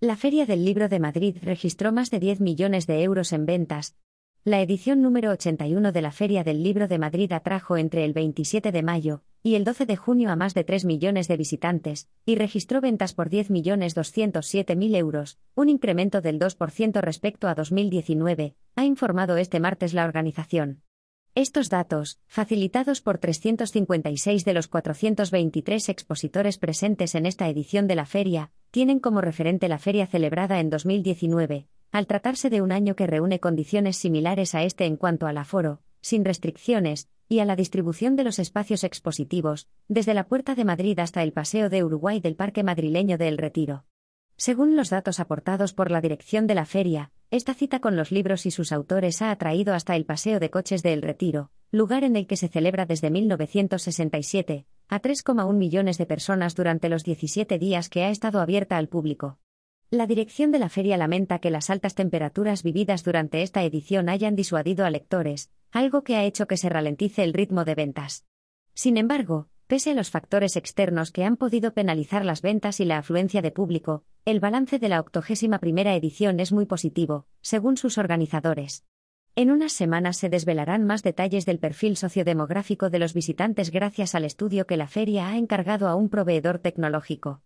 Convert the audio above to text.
La Feria del Libro de Madrid registró más de 10 millones de euros en ventas. La edición número 81 de la Feria del Libro de Madrid atrajo entre el 27 de mayo y el 12 de junio a más de 3 millones de visitantes, y registró ventas por 10.207.000 euros, un incremento del 2% respecto a 2019, ha informado este martes la organización. Estos datos, facilitados por 356 de los 423 expositores presentes en esta edición de la feria, tienen como referente la feria celebrada en 2019, al tratarse de un año que reúne condiciones similares a este en cuanto al aforo, sin restricciones, y a la distribución de los espacios expositivos, desde la Puerta de Madrid hasta el Paseo de Uruguay del Parque Madrileño de El Retiro. Según los datos aportados por la dirección de la feria, esta cita con los libros y sus autores ha atraído hasta el Paseo de Coches de El Retiro, lugar en el que se celebra desde 1967, a 3,1 millones de personas durante los 17 días que ha estado abierta al público. La dirección de la feria lamenta que las altas temperaturas vividas durante esta edición hayan disuadido a lectores, algo que ha hecho que se ralentice el ritmo de ventas. Sin embargo, Pese a los factores externos que han podido penalizar las ventas y la afluencia de público, el balance de la octogésima primera edición es muy positivo, según sus organizadores. En unas semanas se desvelarán más detalles del perfil sociodemográfico de los visitantes gracias al estudio que la feria ha encargado a un proveedor tecnológico.